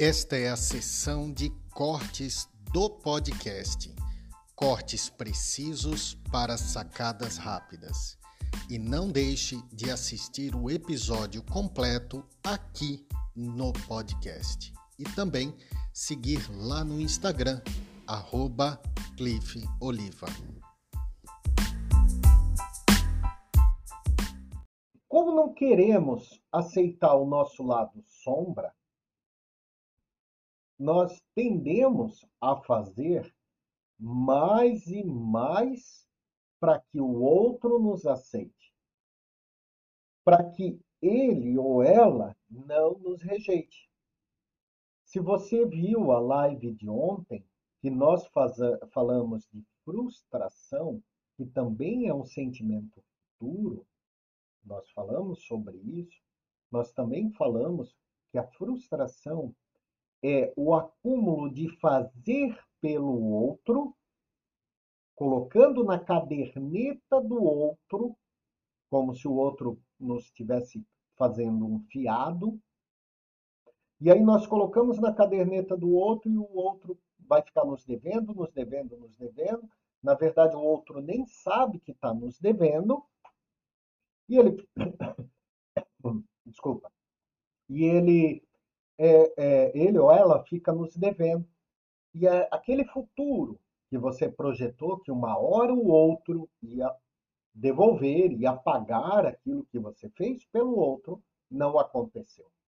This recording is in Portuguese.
Esta é a sessão de cortes do podcast. Cortes precisos para sacadas rápidas. E não deixe de assistir o episódio completo aqui no podcast. E também seguir lá no Instagram, arroba Cliff Oliva. Como não queremos aceitar o nosso lado sombra, nós tendemos a fazer mais e mais para que o outro nos aceite, para que ele ou ela não nos rejeite. Se você viu a live de ontem, que nós falamos de frustração, que também é um sentimento futuro, nós falamos sobre isso, nós também falamos que a frustração é o acúmulo de fazer pelo outro, colocando na caderneta do outro, como se o outro nos estivesse fazendo um fiado. E aí nós colocamos na caderneta do outro e o outro vai ficar nos devendo, nos devendo, nos devendo. Na verdade, o outro nem sabe que está nos devendo. E ele. Desculpa. E ele é, é, ele ou ela fica nos devendo. E é aquele futuro que você projetou que uma hora o outro ia devolver, ia pagar aquilo que você fez pelo outro, não aconteceu.